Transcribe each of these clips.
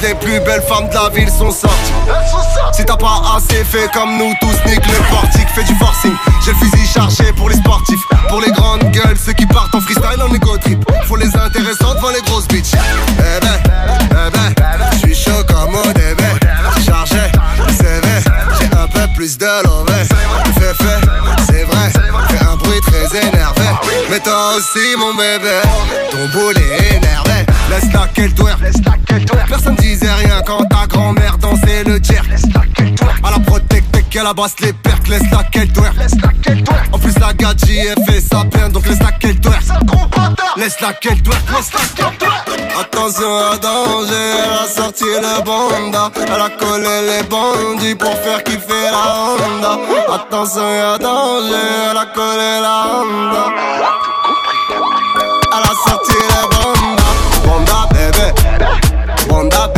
Les plus belles femmes de la ville sont sorties. Si t'as pas assez fait comme nous tous, nique le portique, fais du forcing. J'ai le fusil chargé pour les sportifs, pour les grandes gueules, ceux qui partent en freestyle en égo trip. Faut les intéressantes, devant les grosses bitches. Eh ben, eh ben, j'suis chaud comme au début. Chargé, c'est vrai, j'ai un peu plus de l'envers. Fais, fais, c'est vrai, fais un bruit très énervé. Mais toi aussi, mon bébé, ton boulot qu'elle abrasse les percs, laisse la qu'elle doit. En plus la gadji est fait sa peine, donc laisse la qu'elle doit. Laisse la qu'elle doit, laisse la qu'elle. Attention à danger, elle a sorti le banda. Elle a collé les bandits pour faire kiffer la Honda. Attention à danger, elle a collé la Honda. Elle a sorti le banda. Banda bébé, banda bébé.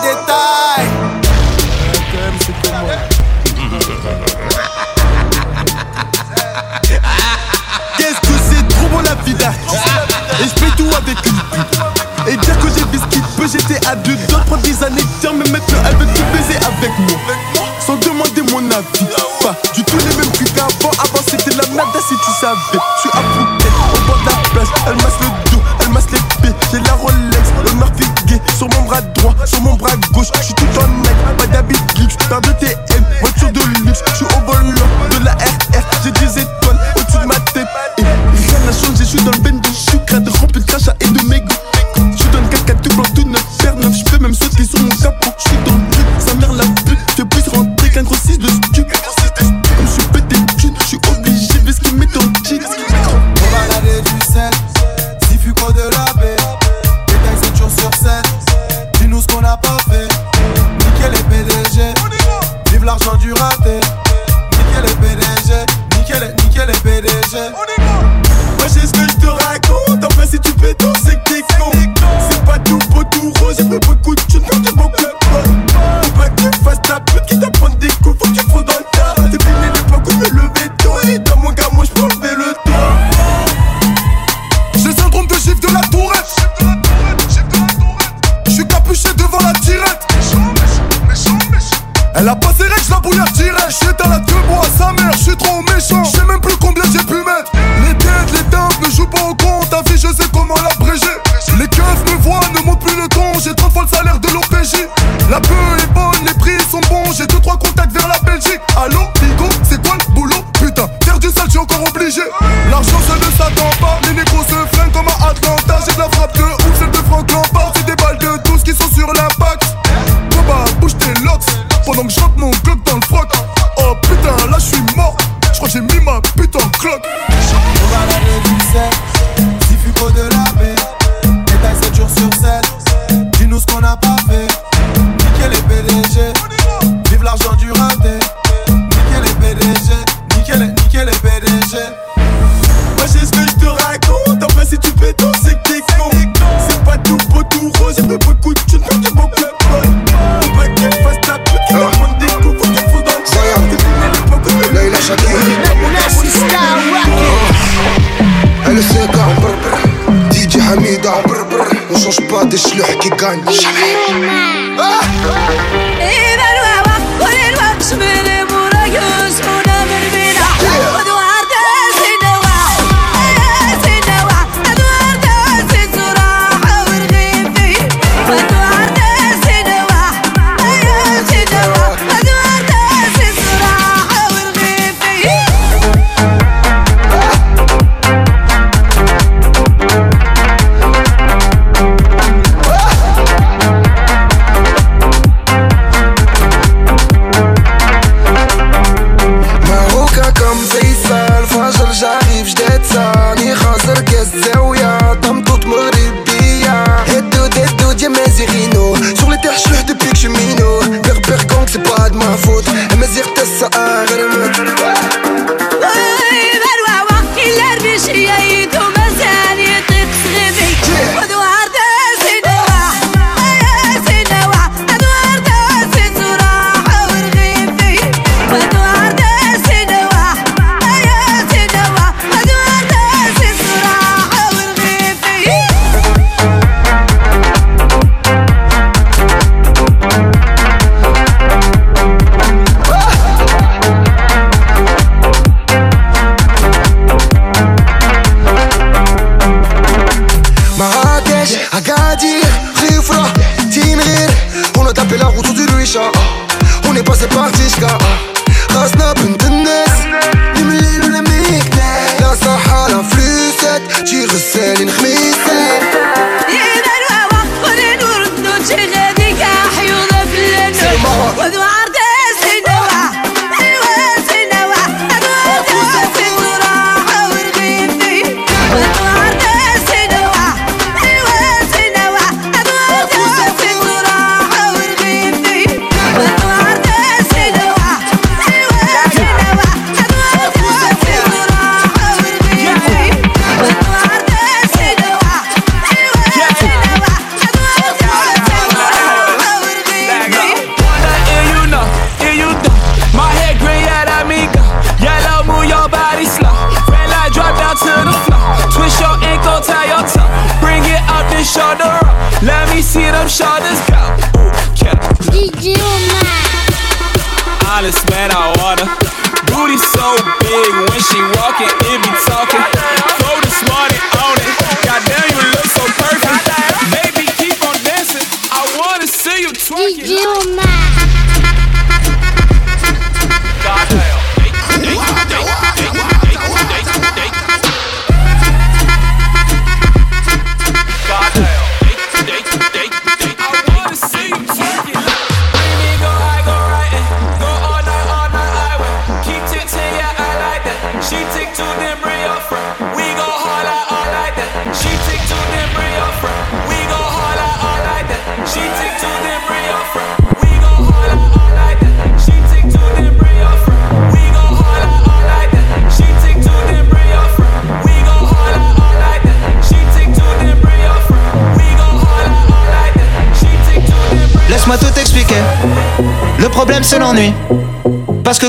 出た。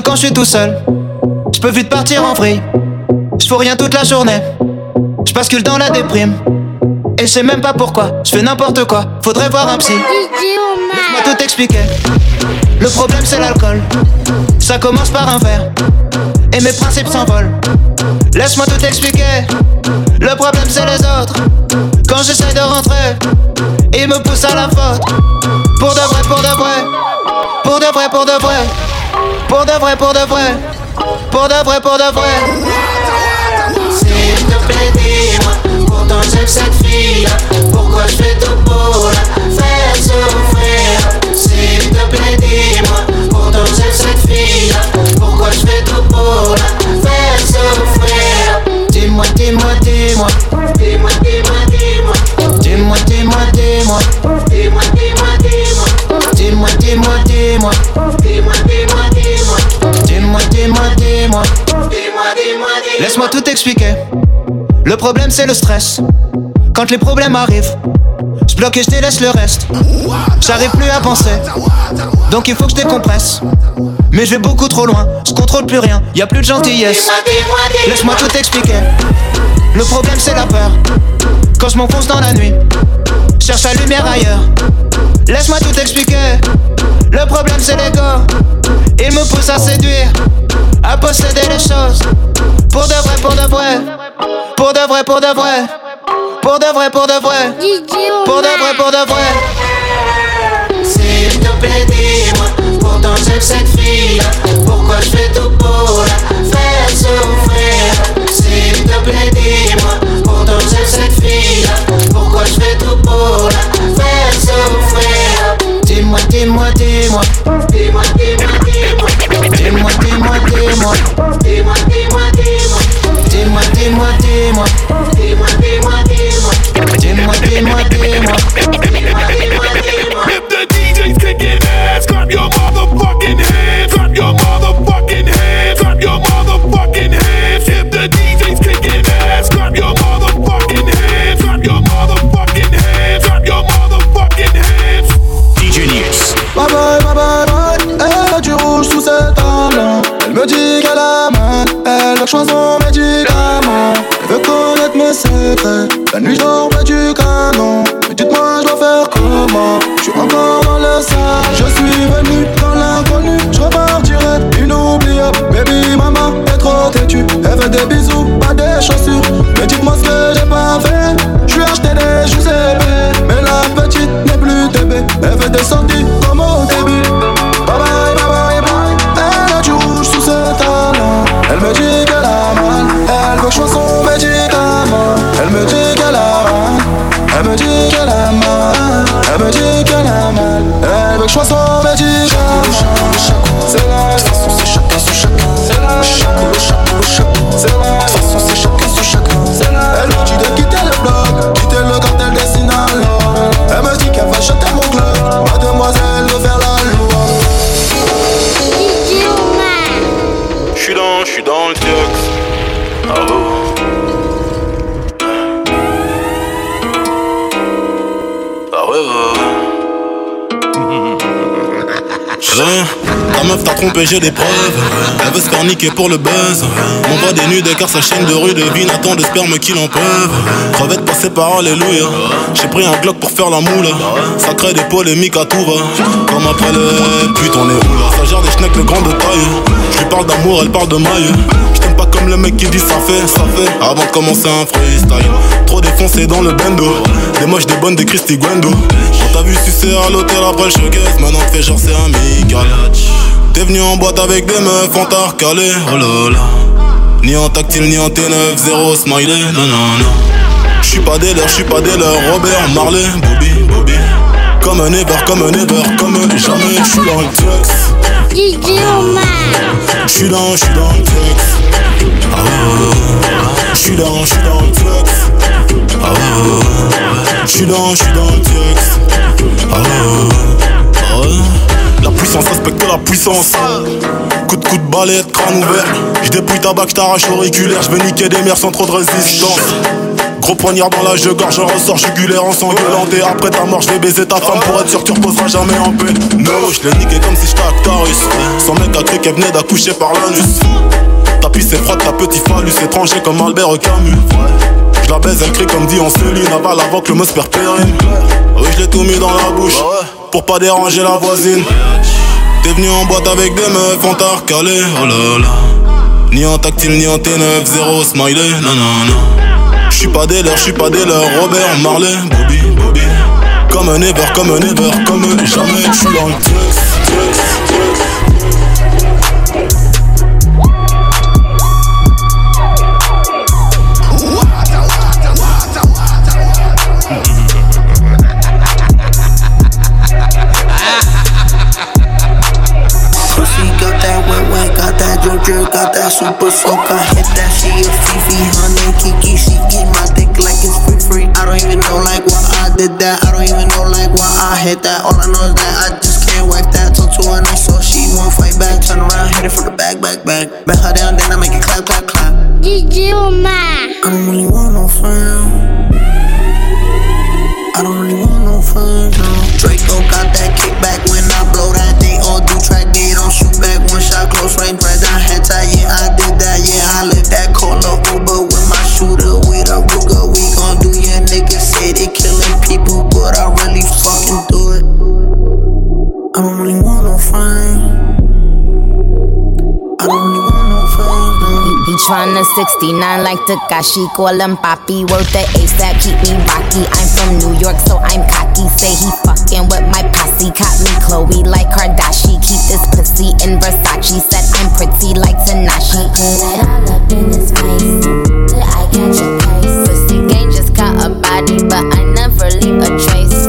Quand je suis tout seul, je peux vite partir en vrille. Je fais rien toute la journée. Je bascule dans la déprime. Et je sais même pas pourquoi. Je fais n'importe quoi. Faudrait voir un psy. Laisse-moi tout expliquer. Le problème c'est l'alcool. Ça commence par un verre. Et mes principes s'envolent. Laisse-moi tout expliquer. Le problème c'est les autres. Quand j'essaie de rentrer, ils me poussent à la faute. Pour de vrai, pour de vrai. Pour de vrai, pour de vrai. Pour de vrai, pour de vrai. Pour de vrai, pour de vrai. S'il te plaît, dis-moi. Pourtant j'aime cette fille-là. Pourquoi je fais tout pour la faire souffrir? S'il te plaît, dis-moi. Pourtant j'aime cette fille-là. Pourquoi je fais tout pour la faire souffrir? Dis-moi, dis-moi, dis-moi. Dis-moi, dis-moi, dis-moi. Dis-moi, dis-moi, dis-moi. Dis-moi, dis-moi, dis-moi. Dis-moi, dis-moi, dis-moi. Dis-moi, dis-moi, dis-moi. Dis-moi, dis-moi, dis-moi. Laisse-moi tout expliquer. Le problème c'est le stress. Quand les problèmes arrivent, je bloque et je délaisse le reste. J'arrive plus à penser, donc il faut que je décompresse. Mais je vais beaucoup trop loin, je contrôle plus rien, y a plus de gentillesse. Laisse-moi tout expliquer. Le problème c'est la peur. Quand je m'enfonce dans la nuit, cherche la lumière ailleurs. Laisse-moi tout expliquer. Le problème c'est l'ego. Il me pousse à séduire, à posséder les choses. Pour de vrai, pour de vrai. Pour de vrai, pour de vrai. Pour de vrai, pour de vrai. Pour de vrai, pour de vrai. S'il te plaît, dis-moi, pourtant j'aime cette fille. Pourquoi je fais tout Dis-moi, dis-moi, your motherfucking hands. Clap your motherfucking médicament. Elle veut connaître mes secrets. La nuit, je du canon. Mais dites-moi, je dois faire comment? Je suis encore dans le sale. Je suis venu dans l'inconnu. Je repartirai inoubliable. Baby, maman est trop têtue. Elle veut des bisous, pas des chaussures. Mais dites-moi ce que j'ai pas fait. Je ai acheté des Giuseppe. Mais la petite n'est plus bébé. Elle veut des sorties Trompé, j'ai des preuves. Elle veut se faire pour le buzz. M'envoie des nudes car sa chaîne de rue devine attend de sperme qu'il en peuvent. Crevette passée par Alléluia. J'ai pris un Glock pour faire la moule. Ça crée des polémiques à tout va. Comme après le putain, on est où là Ça gère des schnecks de grande taille. Je lui parle d'amour, elle parle de maille. Je t'aime pas comme le mec qui dit ça fait, ça fait. Avant de commencer un freestyle. Trop défoncé dans le bendo. Des moches, des bonnes, des Christy Gwendo. Quand t'as vu sucer à l'hôtel après le showcase, maintenant t'es genre c'est amical. T'es venu en boîte avec des meufs, on t'a recalé, oh là là. Ni en tactile, ni en T9, zéro smiley, non non non. J'suis pas des leurs, j'suis pas des leurs, Robert, Marley, Bobby, Bobby. Comme un ever, comme un ever, comme jamais, j'suis dans le Omar. J'suis dans, j'suis dans le Tux. Ah ouais. J'suis dans, j'suis dans le Tux. Ah ouais. J'suis dans, j'suis dans le Tux. Ah ouais. Ah puissance respecte la puissance. Coup de coup de balai, crâne ouvert. J'dépouille ta bague, j't'arrache auriculaire. J'veux niquer des mères sans trop de résistance. Gros poignard dans la je gorge, je ressors jugulaire en sanguinolente Et après ta mort, je vais baiser ta femme. Pour être sûr que tu reposeras jamais en paix. No, je l'ai niqué comme si j'étais Actarus. Son mec a cru qu'elle venait d'accoucher par l'anus. Ta pisse est froide, ta petit phallus étranger comme Albert Camus. Je la baise, elle crie comme dit en Céline Avale avant que le mot perd périne Oui, je l'ai tout mis dans la bouche. Pour pas déranger la voisine T'es venu en boîte avec des meufs, on t'a recalé, oh là là. Ni en tactile, ni en T9, zéro smiley, non non non. J'suis pas des leurs, j'suis pas des leurs, Robert, Marley, Bobby, Bobby. Comme un ever, comme un ever, comme jamais, j'suis dans le super. I hit that she a Fifi, name Kiki. She eat my dick like it's free free. I don't even know like why I did that. I don't even know like why I hit that. All I know is that I just can't whack that. Talk to her nice so she won't fight back. Turn around, hit it from the back, back, back. Bet her down, then I make it clap, clap, clap. DJ Omar. I don't really a 69 like Takashi. Call him Papi. Worth the ASAP, keep me rocky. I'm from New York, so I'm cocky. Say he fucking with my posse. Caught me Chloe like Kardashian. Keep this pussy in Versace. Said I'm pretty like Tanashi. Put it all up in his face. I catch a case. Pussy gang just caught a body, but I never leave a trace.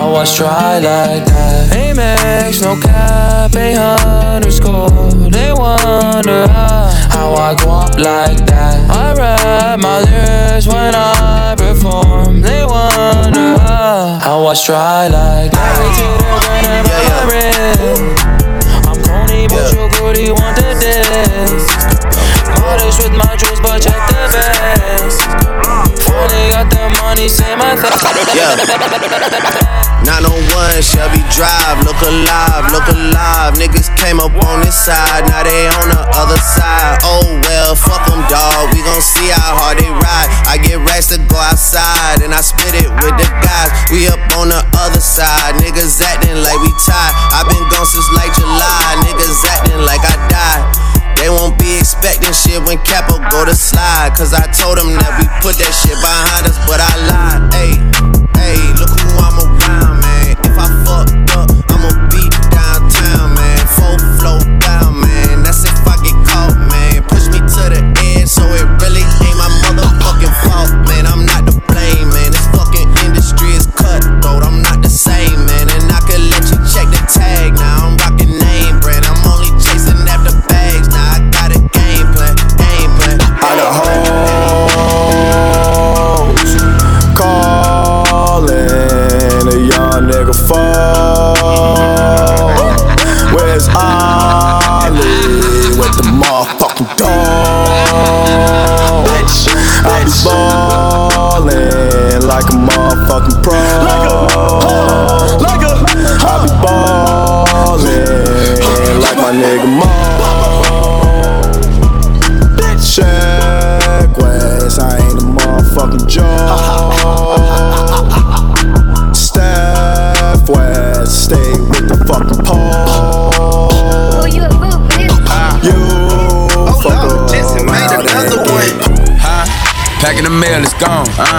How I try like that? Amex, no cap, a underscore. They wonder how, I go up like that. I rap my lyrics when I perform. They wonder how, I try like that. Way to the run I'm corny, but your booty want the diss. Modest with my jewels, but check the best. Thing. 901 Shelby Drive, look alive, look alive. Niggas came up on this side, now they on the other side. Oh well, fuck them, dawg. We gon' see how hard they ride. I get racks to go outside, and I split it with the guys. We up on the other side, niggas acting like we tied. i been gone since like July, niggas acting like I died. They won't be expecting shit when Capo go to slide. Cause I told them that we put that shit behind us, but I lied. Hey,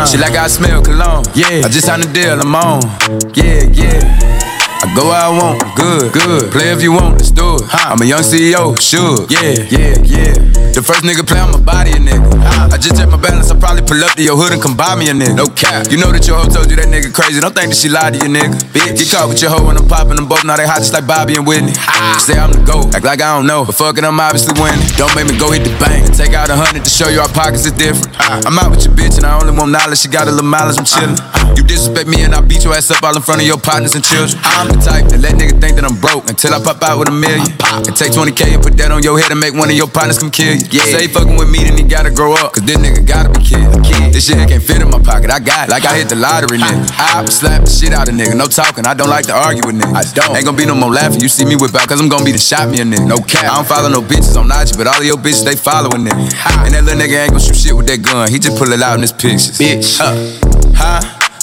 She like I smell cologne. Yeah. I just signed a deal, I'm on. Yeah, yeah. I go where I want, good, good. Play if you want, let's do it. I'm a young CEO, sure. Yeah, yeah, yeah. The first nigga play on my body, a nigga. I just check my balance, I probably pull up to your hood and come buy me a nigga. No cap. You know that your hoe told you that nigga crazy. Don't think that she lied to you, nigga. Bitch. Get caught with your hoe when I'm popping them both. Now they hot just like Bobby and Whitney. Say I'm the GOAT, act like I don't know. But fuck it, I'm obviously winning. Don't make me go hit the bank and take out a hundred to show you our pockets is different. I'm out with your bitch and I only want knowledge. She got a little mileage, I'm chillin'. You disrespect me and I beat your ass up all in front of your partners and children. I'm the type that let nigga think that I'm broke until I pop out with a million. And take 20k and put that on your head and make one of your partners come kill you. Yeah. Say fucking with me, then he gotta grow up. Cause this nigga gotta be kid. This shit can't fit in my pocket. I got it. Like I hit the lottery, nigga. I slap the shit out of nigga. No talking. I don't like to argue with niggas. I don't. Ain't gonna be no more laughing. You see me whip out, cause I'm gonna be the shot me a nigga. No cap. I don't follow no bitches on IG, but all of your bitches, they following nigga. And that little nigga ain't gonna shoot shit with that gun. He just pull it out in his pictures. Bitch. Huh? Huh?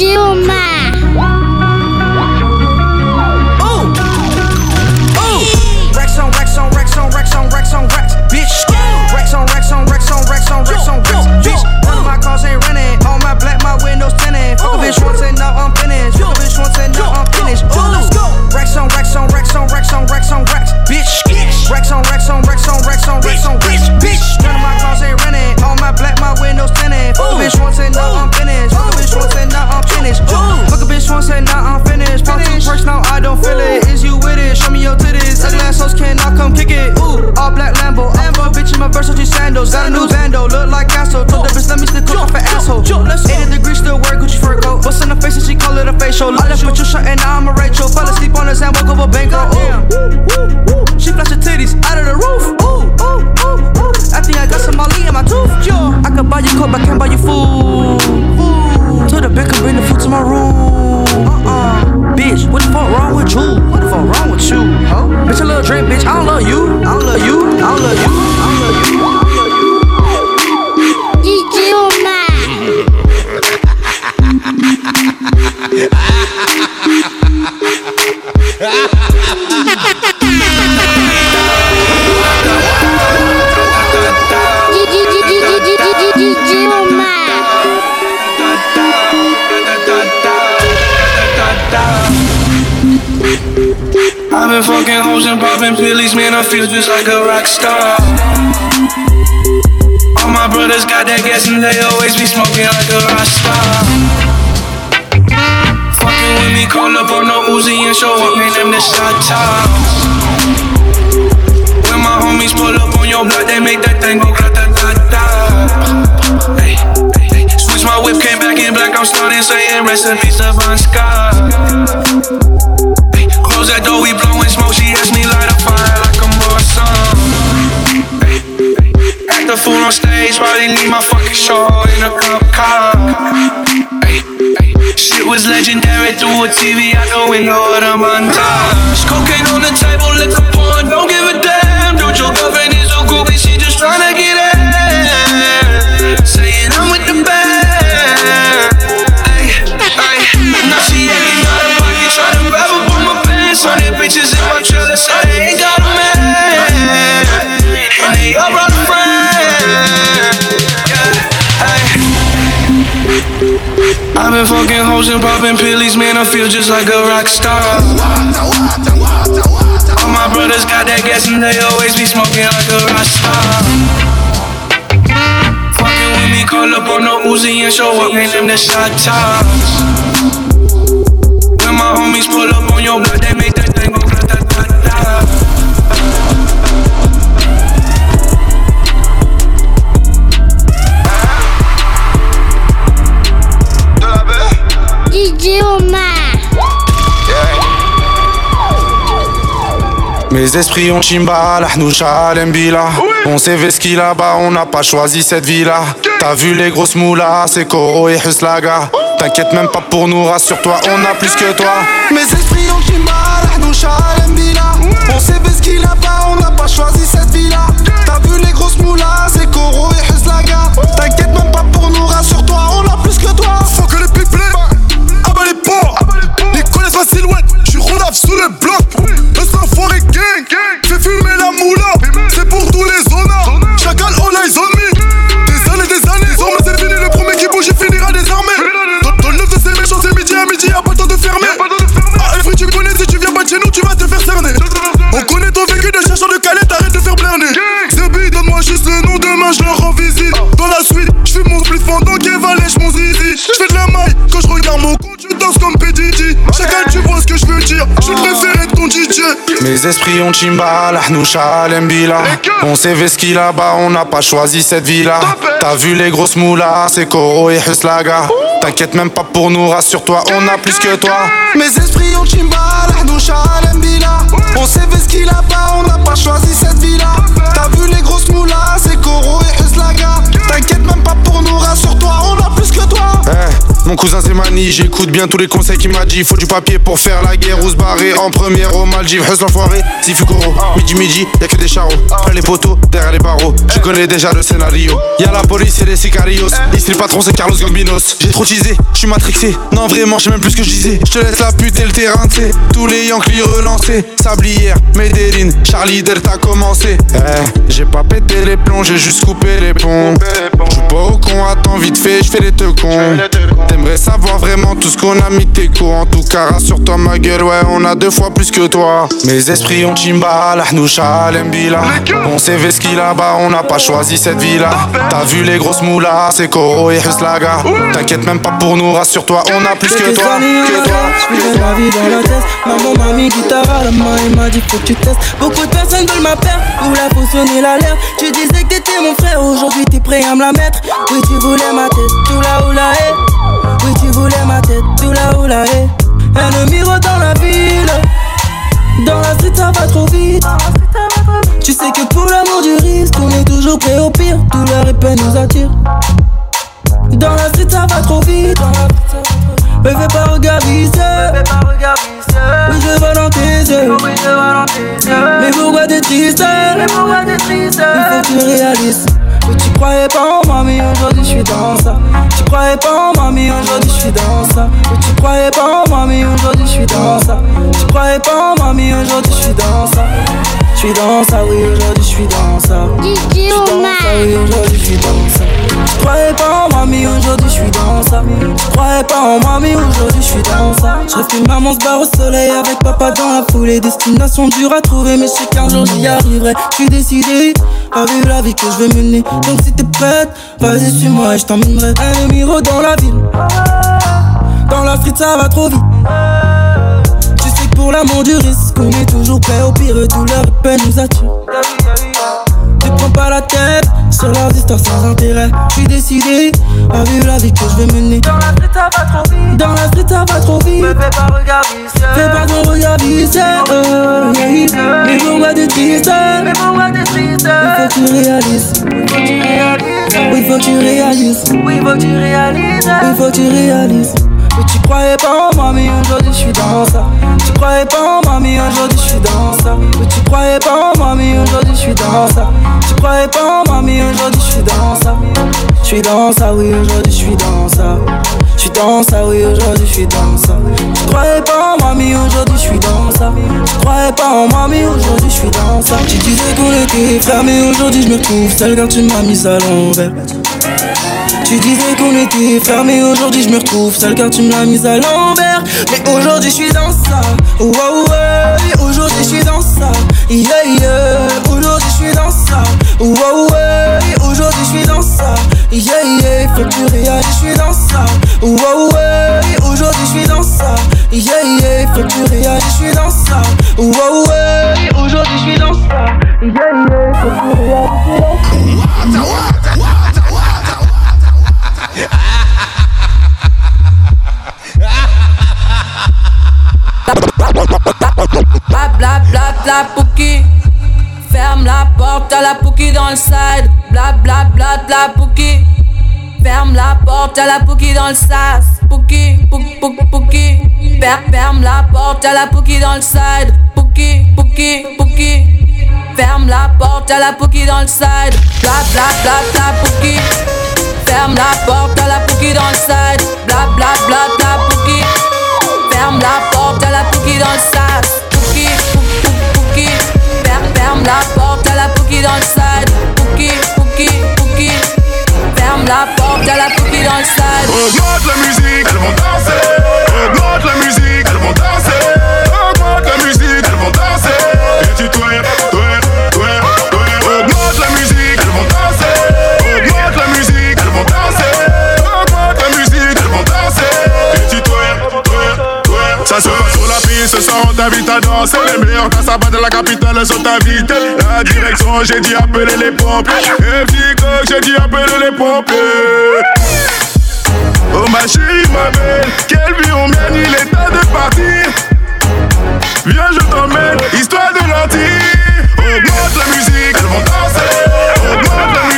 Dilma. On on on on on bitch. On on on on on bitch. Of my cars ain't running. All my black, my windows tinted. Fuck a bitch once and now I'm finished. Fuck a bitch once and now I'm finished. On on on on on bitch. On on on on on bitch. Of my cars ain't running. All my black, my windows tinted. Fuck a bitch once and now I'm finished. Fuck a bitch once and now I'm Ooh, fuck a bitch once and now I'm finished. Pop two perks, now I don't feel it. Is you with it? Show me your titties. Ugly assholes cannot come kick it. Ooh, all black Lambo. Lambo bitch in my Versace sandals. Got a new bando, look like Castle. Told that bitch let me stick cook off an asshole. 80 degrees, still wear Gucci fur coat. What's in the face and she call it a facial. I left with you shut and now I'm a Rachel. Fell asleep on his hand, woke up a bankroll. Ooh. Just like a rock star. All my brothers got that gas and they always be smoking like a rock star. Fucking with me, call up on no Uzi and show up, in Them the shot tops. When my homies pull up on your block, they make that thing go ta. Hey, hey, hey. Switch my whip, came back in black. I'm starting saying recipes of TV, I go in order, man. Cocaine on the top. I've been fucking hoes and popping pillies, man. I feel just like a rock star. All my brothers got that gas and they always be smoking like a rock star. Fucking with me, call up on no Uzi and show up, man. Them the shot tops. When my homies pull up on your block, Mes esprits ont chimba, la hnoucha, l'embila. On sait veski là-bas, on n'a pas choisi cette vie-là. T'as vu les grosses moulas, c'est Koro et Huslaga. T'inquiète même pas pour nous, rassure-toi, on a plus que toi. Mes esprits ont chimba, la hnoucha, l'embila. On sait veski là-bas, on n'a pas choisi cette vie-là. T'as vu les grosses moulas, c'est Koro et Huslaga. T'inquiète même pas pour nous, rassure-toi, ce je préféré de ton DJ Mes esprits ont chimba, la hnoucha, l'embila. On sait veski là-bas, on n'a pas choisi cette vie-là. T'as vu les grosses moulas, c'est Koro et Huslaga. T'inquiète même pas pour nous, rassure-toi, on a plus que toi. Mes esprits ont chimba, la hnoucha, l'embila. On sait veski là-bas, on n'a pas choisi cette vie-là. T'as vu les grosses moulas, c'est Koro et Huslaga. T'inquiète même pas pour nous, rassure-toi, on a plus que toi. Eh, mon cousin c'est Mani, j'écoute bien tous les conseils qu'il m'a dit. Faut du papier pour faire la guerre ou se barrer en première au Maldives. Hus l'enfoiré, si Fukuro, midi midi, y'a que des charros. Près les poteaux, derrière les barreaux. Je connais déjà le scénario. Y'a la police et les sicarios. Ici le patron c'est Carlos Gambinos. J'ai trop teasé, j'suis matrixé. Non vraiment, j'sais même plus ce que je disais. J'te laisse la pute et le terrain, t'sais. Tous les Yankees relancés. Sablière, Medellin, Charlie Delta commencé. Eh, j'ai pas pété les plombs, j'ai juste coupé les ponts. J'joue pas au con, attends vite fait, j'fais les cons. T'aimerais savoir vraiment tout ce qu'on a mis tes cours En tout cas rassure-toi ma gueule ouais on a deux fois plus que toi. Mes esprits ont chimba, l'ahnoucha, l'embila On sait ce là-bas on n'a pas choisi cette vie là T'as vu les grosses moulas, c'est Koro et Huslaga. T'inquiète même pas pour nous, rassure-toi on a plus que toi, que toi. Je ma vie dans la tête Maman m'a mis guitare à la main et m'a dit faut que tu testes. Beaucoup de personnes veulent ma perte Où la potionner la l'air Tu disais que t'étais mon frère Aujourd'hui t'es prêt à me la mettre. Oui tu voulais ma tête Tout là où la est Oui tu voulais ma tête Tout là où la Un miro dans la ville. Dans la street ça va trop vite. Tu sais que pour l'amour du risque On est toujours prêt au pire. Douleur et peine nous attire. Dans la street ça va trop vite. Me fais pas regarder Oui, je vois dans tes yeux. Mais pourquoi t'es triste. Il faut que tu réalises. Oui, tu croyais pas en moi, mais aujourd'hui je suis dans ça. Tu croyais pas en moi, mais aujourd'hui je suis dans ça. Oui, tu croyais pas en moi, mais aujourd'hui je suis dans ça. Tu croyais pas en moi, mais aujourd'hui je suis dans ça. Je suis dans ça, oui, aujourd'hui je suis dans ça. Je suis dans ça, oui, aujourd'hui je suis dans ça. Croyais pas mais aujourd'hui je suis dans ça. Je croyais pas en moi, mais aujourd'hui je suis dans ça. Je maman se barre au soleil avec papa dans la foulée. Destination dure à trouver, mais je sais qu'un jour j'y arriverai. Je suis décidé à vivre la vie que je vais mener. Donc si t'es prête, vas-y suis-moi et je t'emmènerai. Un numéro dans la ville. Dans la street, ça va trop vite. Pour l'amour du risque, on est toujours prêt au pire. Douleur et peine nous attire prends pas la tête sur leurs histoires sans intérêt. J'suis décidé à vivre la vie que je veux mener. Dans la street, ça va trop vite. Dans la street, ça va trop vite. Me fais pas regarder, Fais pas ton regard vicieux. Euh, yeah. Mais pourquoi t'es triste? Mais pourquoi t'es triste? Il faut que tu réalises. Oui, faut que tu réalises. Oui, faut que tu réalises. Oui, faut que tu réalises. Tu croyais pas en mais aujourd'hui je suis dans ça. Tu croyais pas en mais aujourd'hui je suis dans ça. Tu croyais pas en mais aujourd'hui je suis dans ça. Tu croyais pas en mais aujourd'hui je suis dans ça. Je suis dans ça, oui, aujourd'hui je suis dans ça. Je suis dans ça, oui, aujourd'hui je suis dans ça. Tu croyais pas en mais aujourd'hui je suis dans ça. Tu croyais pas en mais aujourd'hui je suis dans ça. Tu disais qu'on était frères, mais aujourd'hui je me trouve seul car tu m'as mis à l'envers. Tu disais qu'on était fermé, aujourd'hui je me retrouve seul car tu me l'as mise à l'envers. Mais aujourd'hui je suis dans ça, oh oh ouais. Aujourd'hui je suis dans ça, yeah yeah. Aujourd'hui je suis dans ça, oh oh ouais. Aujourd'hui je suis dans ça, yeah yeah. Faut que tu réalises, je suis dans ça, oh oh ouais. Aujourd'hui je suis dans ça, yeah yeah. Faut que tu réalises, je suis dans ça, oh oh ouais. Aujourd'hui je suis dans ça, yeah yeah. Faut que tu réalises, je suis dans ça. Dans le side. Bla bla bla bla pouki Ferme la porte à la pouki dans le sas. Pouki, pouki, pouki, pouki Ferme la porte à la pouki dans le side. Pouki, pouki, pouki Ferme la porte à la pouki dans le side. Bla bla bla bla pouki Ferme la porte à la pouki dans le side. Bla bla bla bla pouki Ferme la porte à la pouki dans le sas. Pouki, pouki, pouki Ferme, ferme la porte à la pouki dans le side Pouki, pouki Ferme la porte à la pouki dans le side Augmente la musique, elles vont danser. Augmente la musique, elles vont danser. Augmente la musique, elles vont danser. Et twerk, ce soir on t'invite à danser Les meilleurs dans sa de la capitale sont invités La direction, j'ai dit appeler les pompiers Et j'ai dit appeler les pompiers Oh ma chérie, ma belle, quelle vie on mène, il est temps de partir. Viens, je t'emmène, histoire de lentilles. Augmente la musique, elles vont danser. La musique,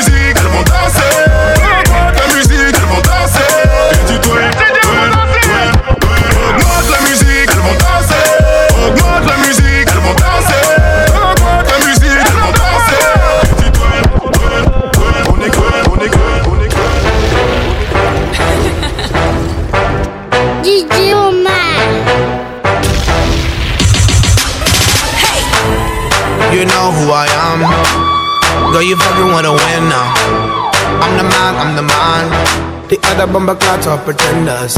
DJ Omar. You know who I am. Girl, you fucking wanna win now. I'm the man, I'm the man. The other bumper clots are pretenders.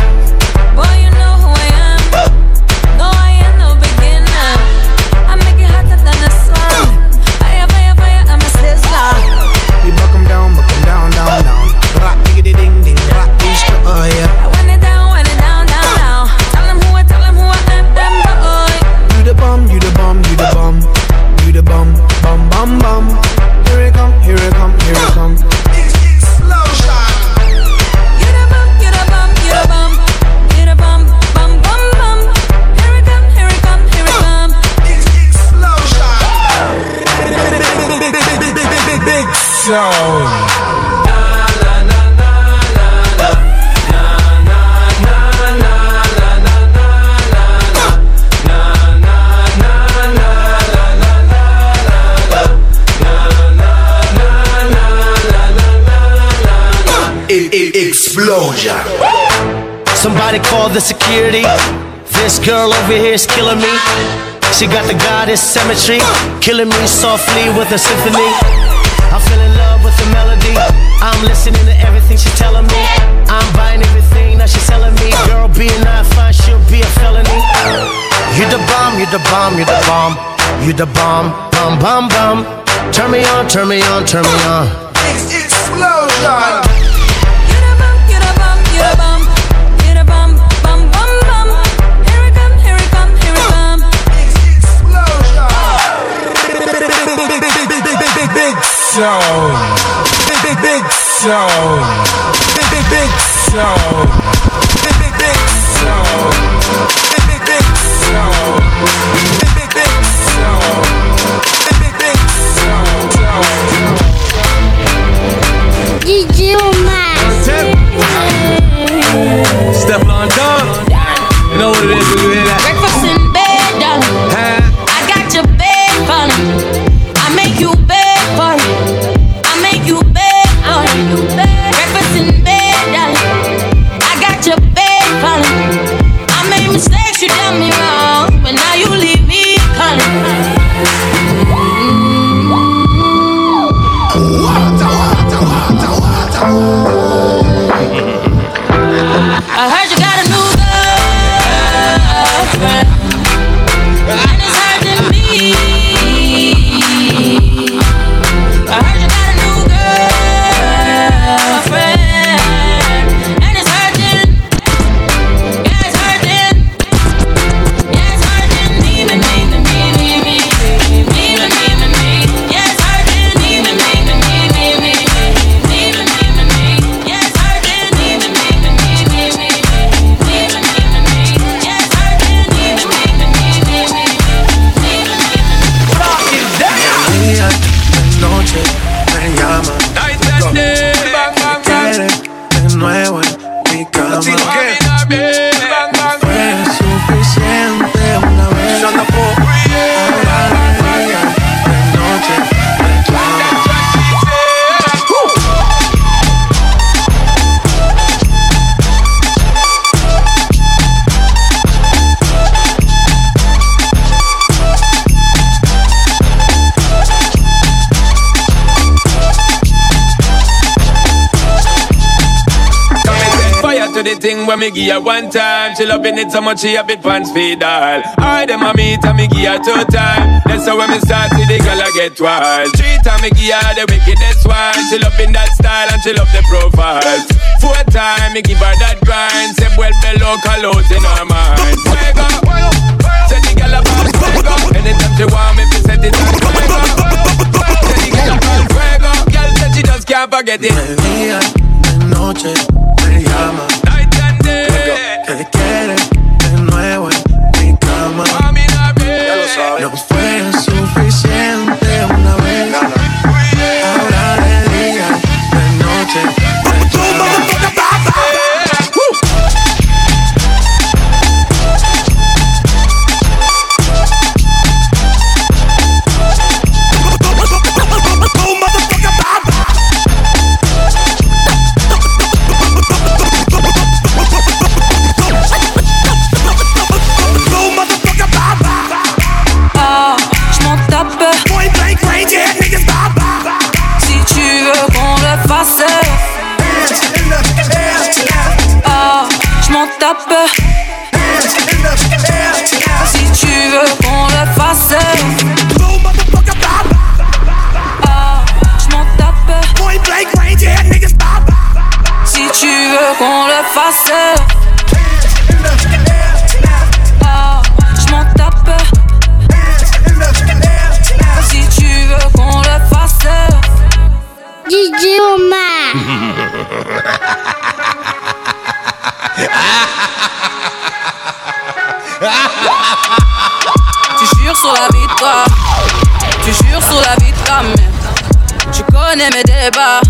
Explosion. Somebody call the security. This girl over here is killing me. She got the goddess symmetry, killing me softly with a symphony. I fell in love with the melody. I'm listening to everything she's telling me. I'm buying everything that she's telling me. Girl, being not fine, she'll be a felony. You the bomb, you the bomb, you the bomb, you the bomb, bum bum bum. Turn me on, turn me on, turn me on. You Explosion. Sound. Big, big, big sound. Big, big, big sound. Thing when me give her one time. She loving it so much she a bit pants feed all. I dem a meet and me give her two time. That's how when me start see the girl I get wild. Three time me give her the wickedest one. She loving that style and she love the profile. Four time me give her that grind. Say well below colors in her mind. Fuego. Say the girl a boss fuego. Anytime she want me, fi set it on fuego. Say the girl a boss fuego. Girl say she just can't forget it. Día, de noche, me llama. Te quieres de nuevo en mi cama. Ya lo sabes. Ah, je m'en tape. Si tu veux qu'on le fasse. DJ Omar. Tu jures sur la vie de toi. Tu jures sur la vie de ta mère. Tu connais mes débats.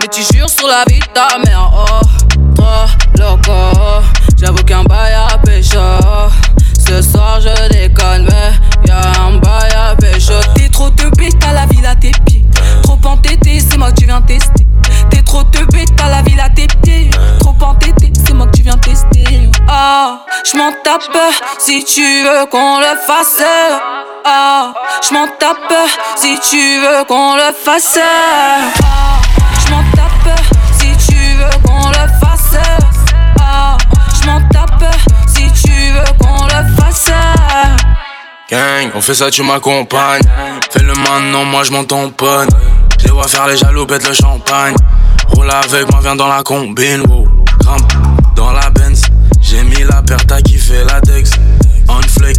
Mais tu jures sur la vie de ta mère. Oh, loco. J'avoue qu'un bail à pécho. Ce soir je déconne, mais y'a un bail à pécho. T'es trop te bête à la ville à tes pieds. Trop entêté, c'est moi que tu viens tester. T'es trop te bête à la ville à tes pieds. Trop entêté, c'est moi que tu viens tester. Ah, je m'en tape si tu veux qu'on le fasse. Ah, je m'en tape si tu veux qu'on le fasse. Ah, je m'en tape si tu veux qu'on le fasse. M'en tape si tu veux qu'on le fasse. Gang, on fait ça, tu m'accompagnes. Fais le maintenant, moi je m'en tamponne. Je les vois faire les jaloux, pète le champagne. Roule avec moi, viens dans la combine. Wow. Grimpe dans la Benz. J'ai mis la paire, t'as kiffé la Dex. On flick,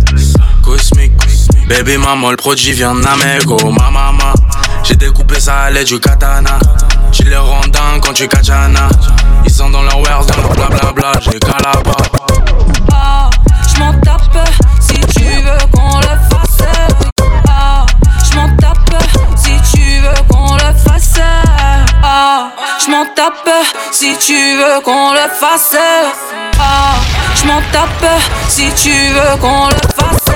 cosmique. Baby maman, le produit vient d'Amego. Ma maman, j'ai découpé ça à l'aide du katana. Tu les rends quand tu katana. Ils sont dans leur wares, dans leur blablabla. J'ai calaba. Ah, je m'en tape si tu veux qu'on le fasse. Ah, je m'en tape si tu veux qu'on le fasse. Ah, je m'en tape si tu veux qu'on le fasse. Ah, je m'en tape si tu veux qu'on le fasse.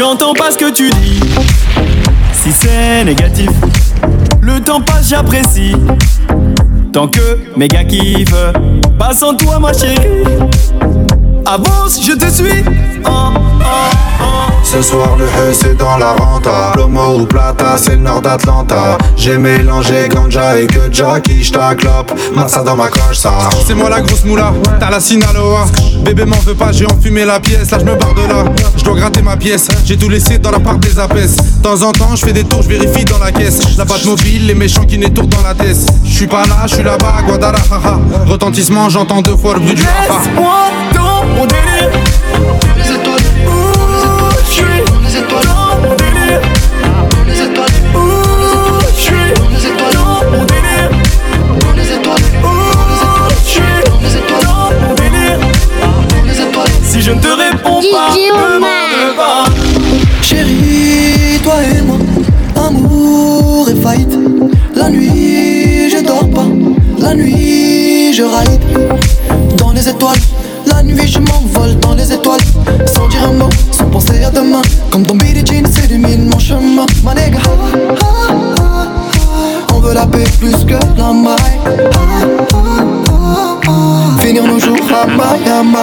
J'entends pas ce que tu dis. Si c'est négatif, le temps passe, j'apprécie. Tant que mes gars kiffent, pas sans toi, ma chérie. Avance, je te suis. Oh, oh. Ce soir le E c'est dans la renta. Plomo ou plata c'est le nord d'Atlanta. J'ai mélangé ganja et que Jackie j'ta clope Massa dans ma coche ça. C'est moi la grosse moula, t'as la Sinaloa. Bébé m'en veut pas, j'ai enfumé la pièce, là je me barre de là Je dois gratter ma pièce, j'ai tout laissé dans la part des apaises De temps en temps je fais des tours, je vérifie dans la caisse. La patte mobile, les méchants qui n'étourdent dans la tête. Je suis pas là, je suis là-bas Guadalajara. Retentissement, j'entends deux fois le bruit du rafah je dans les étoiles. La nuit, je m'envole dans les étoiles. Sans dire un mot, sans penser à demain. Comme dans à Miami.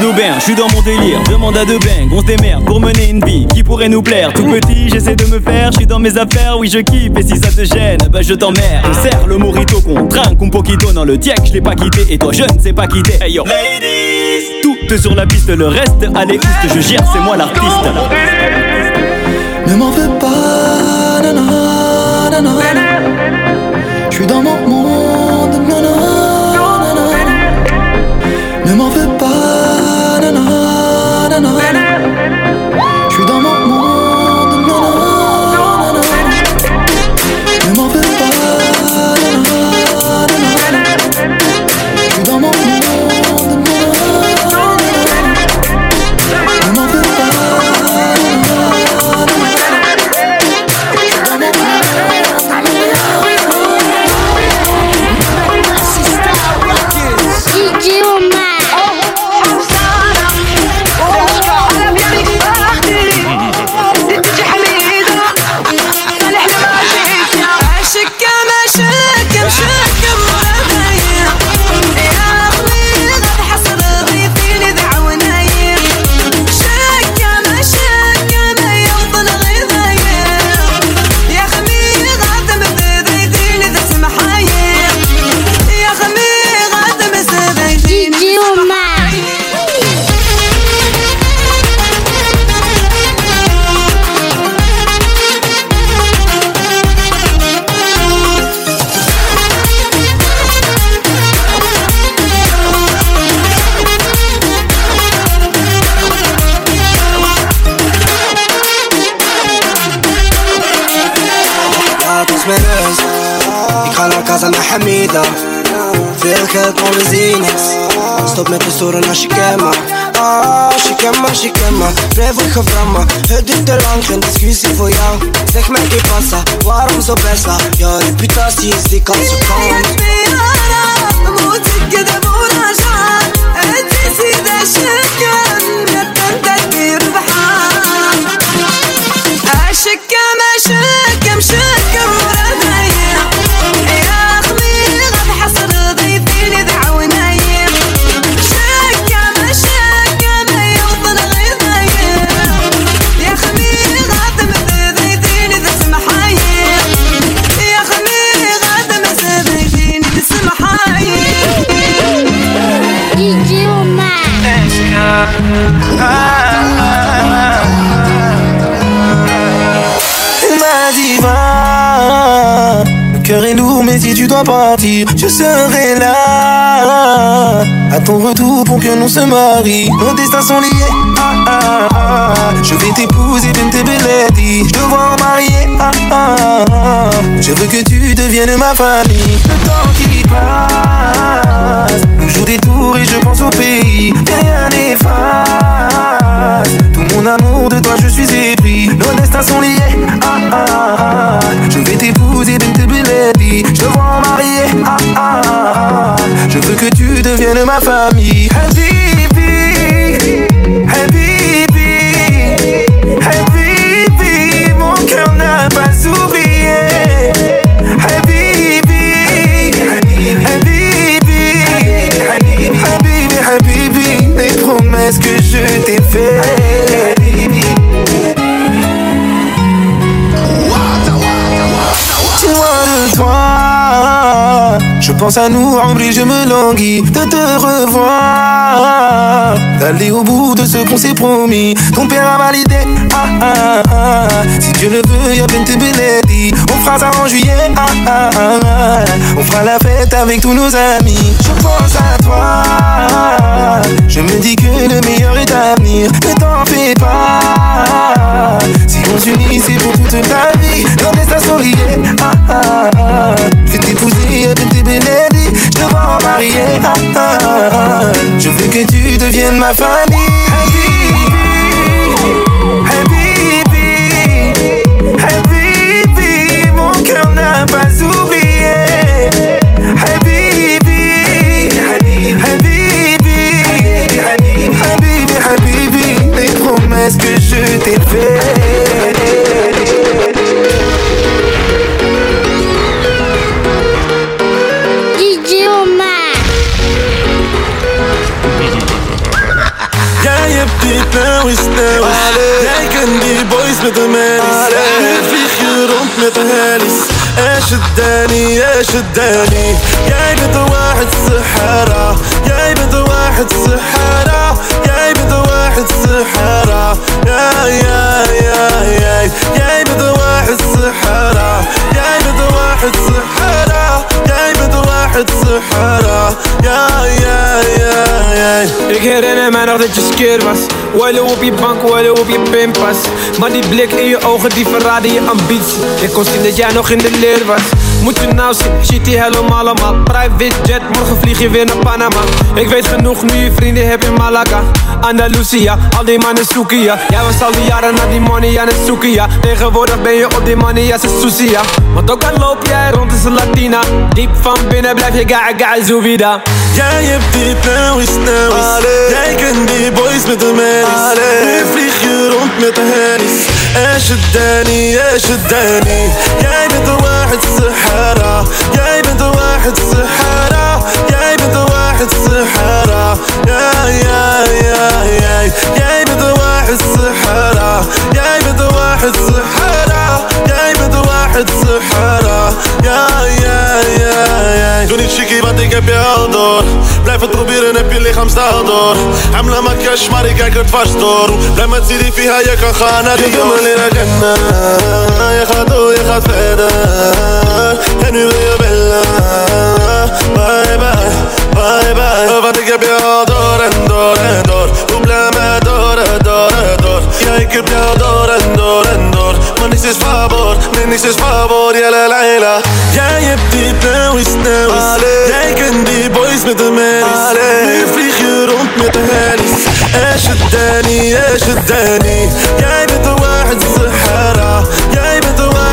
Tout bien, je suis dans mon délire. Demande à deux bangs, on se démerde pour mener une vie qui pourrait nous plaire. Tout petit, j'essaie de me faire, je suis dans mes affaires, oui je kiffe. Et si ça te gêne, bah je t'emmerde. Je serre le morito qu'on trinque, un poquito dans le diac, je l'ai pas quitté. Et toi, je ne sais pas quitter. Hey yo, ladies, tout sur la piste, le reste, allez, oust, je gère, c'est moi l'artiste. Ne m'en veux pas, nana, nana. Je suis dans mon monde, حميدة. في الكات اون زينكس ستوب ما تسور أنا شكامة. آه شكامة شكامة. برافو خفرمة هدي تلان انت ديسكوسي فويا. زيك ما كي باسا وارو مزو باسا يا ريبيتاسي زي كاسو كون موت كده سيدا أنت سيدة شكامة شكم شكم شكم ورد عيني Ma diva Le cœur est lourd mais si tu dois partir Je serai là. À ton retour pour que l'on se marie. Nos destins sont liés. Ah, ah. Je vais t'épouser Bente Beledi Je te vois en ah. Je veux que tu deviennes ma famille. Le temps qui passe et je pense au pays. Rien n'efface Tout mon amour de toi je suis épris. Nos destins sont liés. Ah, ah, ah. Je vais t'épouser Bente Beledi Je vois en mariée ah, ah, ah. Je veux que tu deviennes ma famille pense à nous, Ambry, je me languis De te revoir. D'aller au bout de ce qu'on s'est promis. Ton père a validé. Ah, ah, ah. Si Dieu le veut, y'a Bente Beledi On fera ça en juillet. Ah, ah, ah. On fera la fête avec tous nos amis. Je pense à toi. Je me dis que le meilleur est à venir. Ne t'en fais pas. Si on s'unit, c'est pour toute la vie. Liés ah, ah, ah. Je vais t'épouser Beledi Je veux que tu deviennes ma famille. Habibi, Habibi, mon cœur n'a pas oublié. Habibi, Habibi, Habibi, Habibi, les promesses que je t'ai faites. nauwis, nauwis Jij kent die boys met de manies Nu vlieg je rond met de helis إيش الداني إيش الداني جايبت واحد سحرة جايبت واحد سحرة nog dat je skeer was. Wallen op je bank, wallen op je pinpas Maar die blik in je ogen die verraden je ambitie. Ik kon zien dat jij nog in de leer was. Moet je nou zien, shit die helemaal allemaal. Private jet, morgen vlieg je weer naar Panama. Ik weet genoeg nu je vrienden hebt in Malaga Andalusia, al die mannen zoeken ja. Jij was al die jaren naar die money en het zoeken ja. Tegenwoordig ben je op die money, en ze susie ja. Want ook al loop jij rond is een Latina. Diep van binnen blijf je gaga gaga zoevida. Jij hebt die snelheid, nou snelheid. Jij kent die boys met de merries. Nu vlieg je rond met de herries. Asje Danny, Asje Danny. Jij bent de one. واحد سحارة جاي بنت واحد سحارة جاي بنت واحد سحارة يا يا يا يا جاي بنت واحد سحارة جاي بنت واحد سحارة جاي بنت واحد سحارة يا يا يا يا Doe niet chicky, want ik heb je al door Blijf het proberen, heb je lichaam staal door Hamla makiash, maar ik kijk er dwars door Blijf met Sidi Fiha, je kan gaan naar die Je me leren kennen Je gaat door, je gaat verder En nu wil je bellen Bye bye, bye bye Want ik heb je al door en door en door Hoe blij me door en door en door Ja, ik heb jou door en door en door Maar niks is favor, nee niks is favor, ja la la la Jij hebt die snelheid, snelheid. Allee. Jij kent die boys met de merries. Nu vlieg je rond met de herries. إيش الداني إيش الداني يا بنت واحد الصحراء يا بنت واحد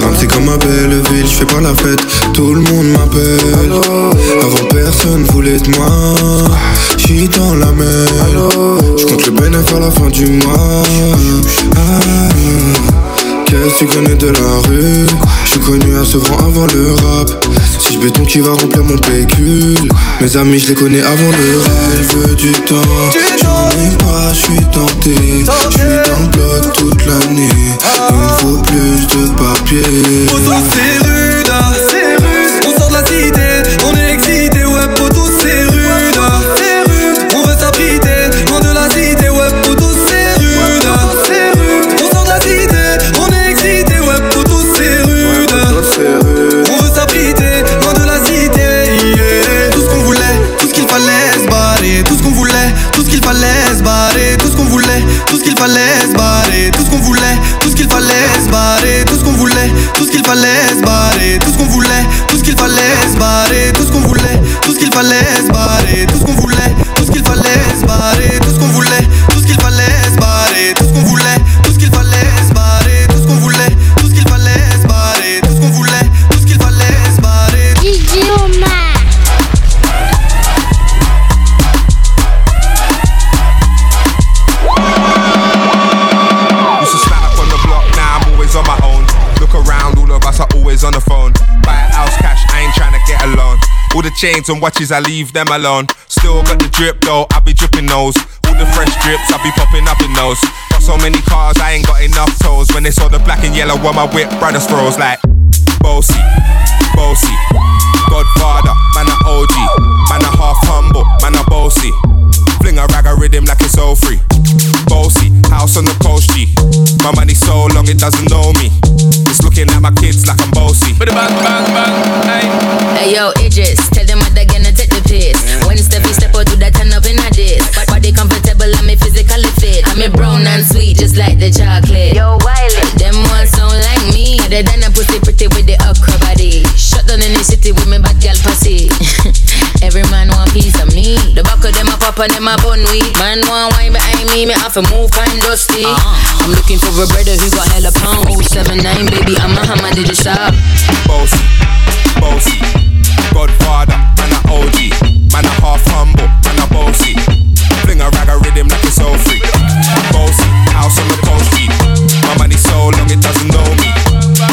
rames, c'est comme ma belle ville, je fais pas la fête. Tout le monde m'appelle. Avant personne voulait de moi. J'suis dans la mer. J'compte le bénéfice à la fin du mois. Ah. Qu'est-ce que tu connais de la rue? J'suis connu à Sevran avant le rap Si je béton qui va remplir mon pécule Mes amis je les connais avant le veut du temps Pas, j'suis tenté. J'suis dans le bloc toute l'année. Il me faut plus de papier fallait se barrer Tout ce qu'on voulait, tout ce qu'il fallait se barrer Tout ce qu'on voulait, tout ce qu'il fallait se barrer Tout ce qu'on voulait, tout ce qu'il fallait se barrer Tout ce qu'on voulait, tout ce qu'il fallait se barrer Tout ce qu'on voulait, tout ce qu'il fallait se barrer Tout ce qu'on voulait, tout ce qu'il fallait se barrer chains and watches, I leave them alone. Still got the drip though, I be dripping those. All the fresh drips, I be popping up in those. Got so many cars, I ain't got enough toes. When they saw the black and yellow on my whip, brothers froze like Bossy, Bossy, Godfather, man a OG, man a half humble, man a bossy. Fling a rag a rhythm like it's all free. Bossy, house on the coast G. My money so long it doesn't know me. It's looking at my kids like I'm bossy. Bang bang bang, hey. Hey yo, Idris, tell them what they're gonna take the piss. When Steffi step out, do that turn up in a diss. Body comfortable, I'm a physically fit. I'm a brown and sweet, just like the chocolate. Yo, Wiley, them ones sound like me. They done a pussy pretty with the okra body. Shut down in the city with me bad girl pussy. Every man want piece of me. The back of them a pop and them a bun weed. Man want wine behind me, me have to move kind dusty. Uh-huh. I'm looking for a brother who got hella pound. 079, baby, I'm a hammer, did you shop? Bossy, bossy, Godfather, man a OG, man a half humble, man a bossy. Fling a rag a rhythm like it's all free. Bossy, house on the coast G. My money so long it doesn't know me.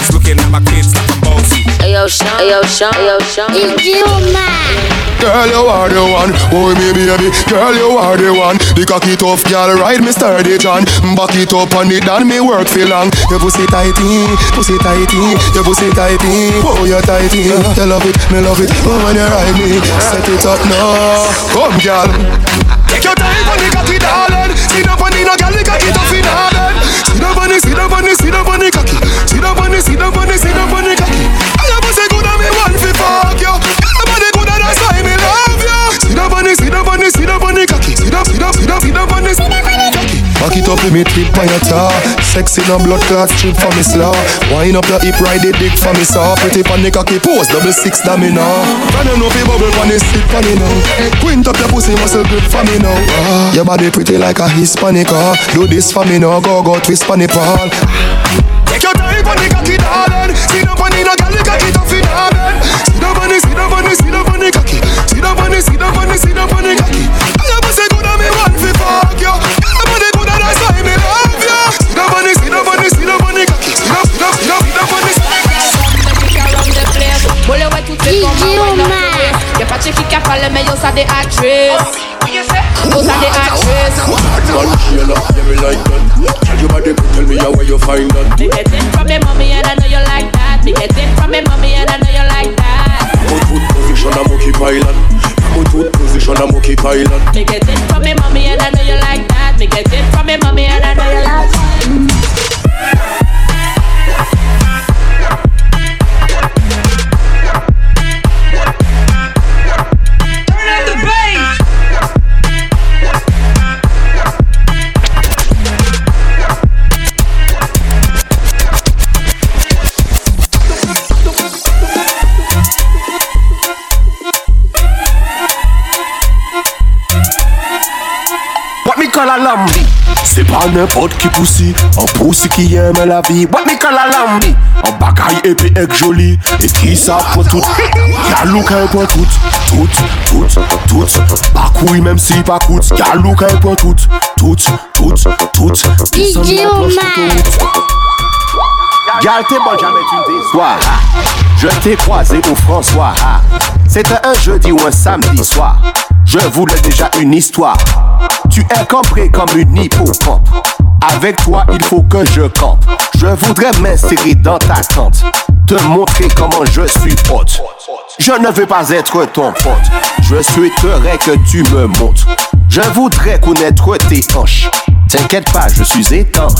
It's looking at my kids like I'm bossy. Ayo, Sean, ayo, Sean, ayo, Sean. DJ Omar. Girl, you are the one. Oh, me baby. Girl, you are the one. The cocky tough girl, ride me sturdy John. Back it up on it, and me work for long. Your pussy tighty, pussy tighty, your pussy tighty. Oh, you tighty. You love it, me love it. Oh, when you ride me, set it up now. Come, girl. Take your time on the cocky, darling. Sit up on the no girl, the cocky tough in. Sit up on the, sit up on the, Back it up, let me tip on your tar. Sexy no blood clot strip for me slaw. Wind up your hip, ride it dick for me saw. Pretty pon the cocky pose, double six that me now. Run on up your bubble pon the stick for me now. Quint up your pussy muscle grip for me now. Ah, your body pretty like a Hispanic. Ah, do this for me now, go go twist pon the pole. Take your time pon the cocky, darling. Sit up on the c'est qui qui a parlé, mais yo, ça des actrices. Yo, ça. Man, Sheila, yeah, me like that. Tell your body, tell me how you find that. Me get it from me mommy and I know you like that. Me get it from me mommy and I know you like that. Put foot position a monkey pilot. Put foot position a monkey pilot. Me get it from me mommy and I know you like that. Me get it from me mommy and I know you like that. Pas n'importe qui poussi, un poussi qui aime la vie. What me call a lambi? Un bagaille épais et joli, et qui ça pour tout. Y'a look un pour tout, tout, tout, tout. Pas couille même si pas coûte. Y'a look un pour tout, tout, tout, tout. Planche d'autoroute. Gal, t'es bon, jamais tu ne déçois. Je t'ai croisé au François. C'était un jeudi ou un samedi soir. Je voulais déjà une histoire. Tu es cambré comme une hippocampe. Avec toi, il faut que je campe. Je voudrais m'insérer dans ta tente. Te montrer comment je suis pote. Je ne veux pas être ton pote. Je souhaiterais que tu me montres. Je voudrais connaître tes hanches. T'inquiète pas, je suis étanche.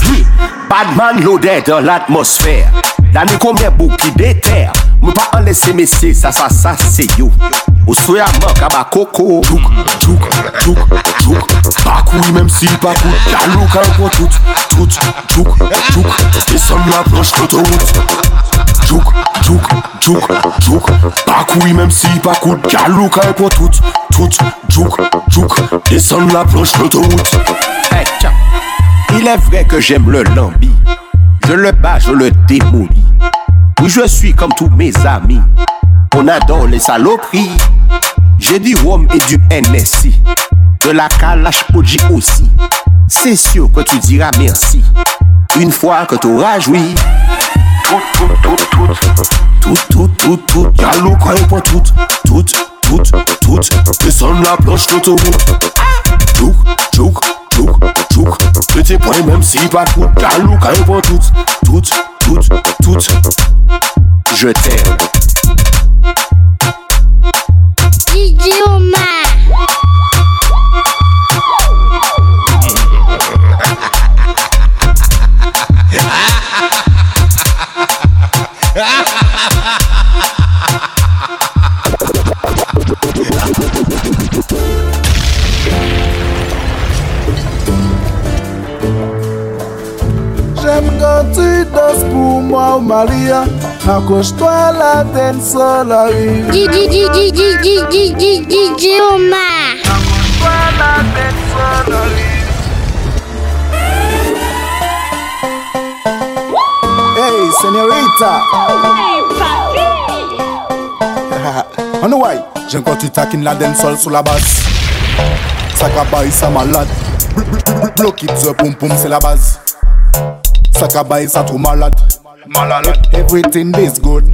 Badman l'odeur dans l'atmosphère. La nuit combien bouc qui déterre. Mou pas en laisser messier, ça, ça, ça, c'est yo. Ou soya manque à ma coco. Tchouk, tchouk, tchouk, tchouk. Pas couille, même si pas coûte. La louque en tout. Tout, tchouk, tchouk. Et somme l'approche d'autoroute. Tchouk, tchouk, tchouk, tchouk. Pas couille, même si pas coûte. La louque en tout. Tout, tchouk, tchouk. Et somme l'approche d'autoroute. Hey, tchouk. Il est vrai que j'aime le lambi. Je le bats, je le démolis. Oui, je suis comme tous mes amis. On adore les saloperies. J'ai du rhum et du NSI. De la Kalash OG aussi. C'est sûr que tu diras merci. Une fois que t'auras joui. Tout, tout, tout, tout. Tout, tout, tout, tout. L'eau quand il prend tout, tout, tout, tout. Descends la planche d'autoroute. Chouk, chouk, chouk, chouk Petit point même si pas tout la look, un pour toutes, toutes, toutes, Je t'aime. moi, Maria, accroche-toi la tête Hey, señorita. On the way, tu taquines la dancehall sous la basse. Ça cabaye, ça malade. Block it, poum poum, c'est la base. Ça cabaye, ça trop malade. Malalet Everything is good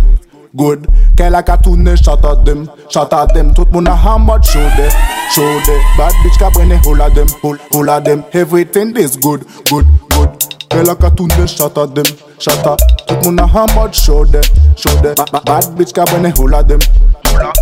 Good. Kè la ka toune Shot at dem Shot at dem Tout moun a hamad Show de Show de. Bad bitch ka brene Hold at dem Hold, hold at dem Everything is good Good Good. Kè la ka toune Shot at dem Shot at Tout moun a hamad Show de Show de. Bad bitch ka brene Hold at dem Hold at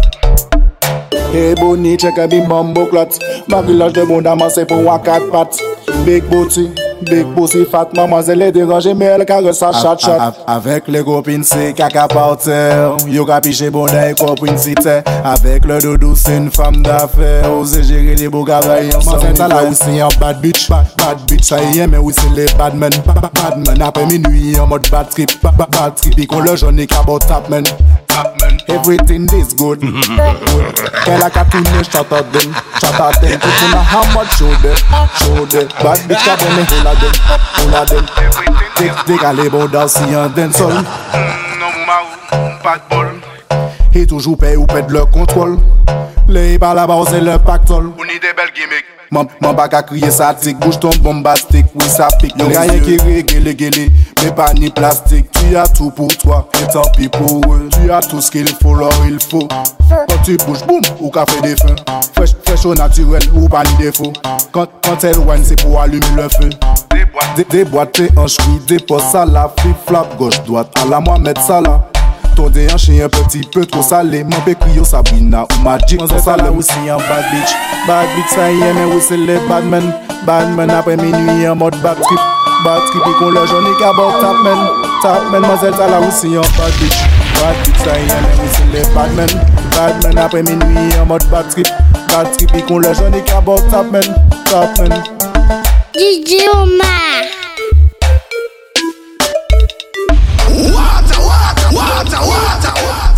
Hey boni cheke bi mambo klat Bagilaj de bon damase pou wakat pat Big booty. Big pussy fat, mamanzel e deranje Me el kare sa chat chat Avek le gopin se kaka parter Yo ka piche bonday kopin si te Avek le dodo se n fam da fe Ose jere li bo gavay Ansan mwen tala ou se yon bad bitch Bad bitch a ye men ou se le bad men? Bad men apè minuye yon mod bad trip. Bad trip ikon le jouni ka bo tap men. Everything is good. Girl, I got to know, shut up them, shut up them. Put in a hammer, show them, show them. Bad bitch, I want me hold them, hold of them. Take, take a label down, see and then sol. Non, ma, pas de bol. Toujours paye ou pète le contrôle. Les balabas, c'est le pactole. On est des belles gimmicks. Man baka kriye satik, bouj ton bombastik, oui sa pik Yon ganyen ki regele gele, me pa ni plastik Tu ya tou pou toa, etan pi pou we Tu ya tou skil fo, lor il fo Kon tu bouj boum, ou ka fe defen Fresh ou naturel, ou pa ni defo Kant el wen se pou alume le fe Deboate, anj kri, depos sa la Flip flap, goch doat, ala mwa met sa la Ton deyan chen yon peti pe tro sale Man pe kriyo Sabrina ou Magic. Mwen zon sale ou si yon bad bitch. Bad bitch sa yon men ou se le badman Badman apre minuy yon mod bad trip. Bad trip yon le jouni ka bok tapmen Tapmen mwen zel sale ou si yon bad bitch. Bad bitch sa yon men ou se le badman Badman apre minuy yon mod bad trip. Bad trip yon le jouni ka bok tapmen Tapmen DJ Omar. What? water, water. water.